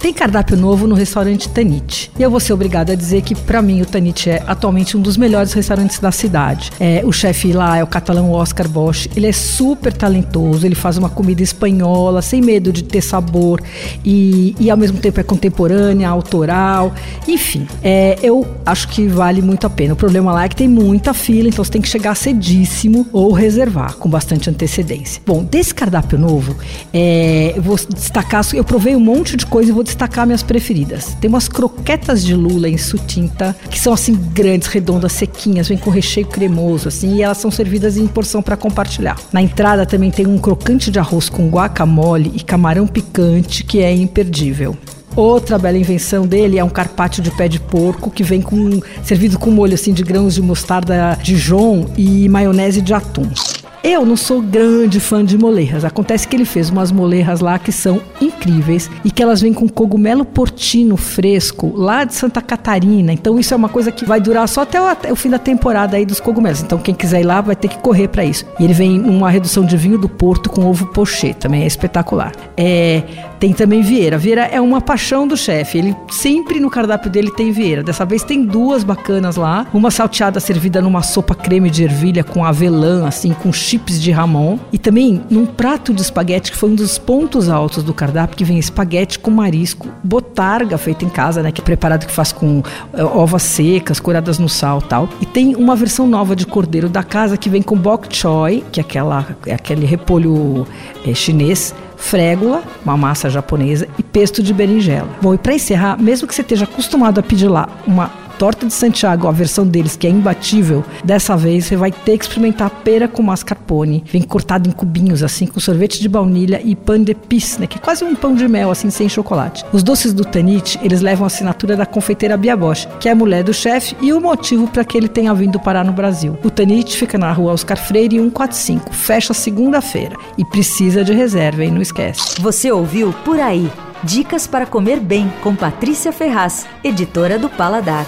Tem cardápio novo no restaurante Tanit. E eu vou ser obrigada a dizer que, para mim, o Tanit é atualmente um dos melhores restaurantes da cidade. É, o chefe lá é o catalão Oscar Bosch. Ele é super talentoso, ele faz uma comida espanhola, sem medo de ter sabor e, e ao mesmo tempo é contemporânea, autoral. Enfim, é, eu acho que vale muito a pena. O problema lá é que tem muita fila, então você tem que chegar cedíssimo ou reservar com bastante antecedência. Bom, desse cardápio novo, é, eu vou destacar, eu provei um monte de coisa e vou destacar minhas preferidas. Tem umas croquetas de lula em sutinta, que são assim grandes, redondas, sequinhas, vem com recheio cremoso assim, e elas são servidas em porção para compartilhar. Na entrada também tem um crocante de arroz com guacamole e camarão picante, que é imperdível. Outra bela invenção dele é um carpaccio de pé de porco que vem com servido com molho assim de grãos de mostarda Dijon e maionese de atum. Eu não sou grande fã de molerras. Acontece que ele fez umas molerras lá que são incríveis e que elas vêm com cogumelo portino fresco lá de Santa Catarina. Então isso é uma coisa que vai durar só até o, até o fim da temporada aí dos cogumelos. Então quem quiser ir lá vai ter que correr para isso. E ele vem numa redução de vinho do Porto com ovo pochê, também é espetacular. É, tem também Vieira. Vieira é uma paixão do chefe. Ele sempre no cardápio dele tem Vieira. Dessa vez tem duas bacanas lá. Uma salteada servida numa sopa creme de ervilha com avelã, assim, com chips de ramon. E também num prato de espaguete que foi um dos pontos altos do cardápio, que vem espaguete com marisco, botarga feita em casa, né? Que é preparado que faz com uh, ovas secas, curadas no sal tal. E tem uma versão nova de cordeiro da casa que vem com bok choy, que é, aquela, é aquele repolho é, chinês frégula, uma massa japonesa e pesto de berinjela. Bom, e para encerrar, mesmo que você esteja acostumado a pedir lá uma torta de Santiago, a versão deles que é imbatível, dessa vez você vai ter que experimentar pera com mascarpone. Vem cortado em cubinhos, assim, com sorvete de baunilha e pan de pis, né, que é quase um pão de mel, assim, sem chocolate. Os doces do Tanit, eles levam a assinatura da confeiteira Bia Bosch, que é a mulher do chefe e o motivo para que ele tenha vindo parar no Brasil. O Tanit fica na rua Oscar Freire 145, fecha segunda-feira e precisa de reserva, hein? Não esquece. Você ouviu Por Aí. Dicas para comer bem com Patrícia Ferraz, editora do Paladar.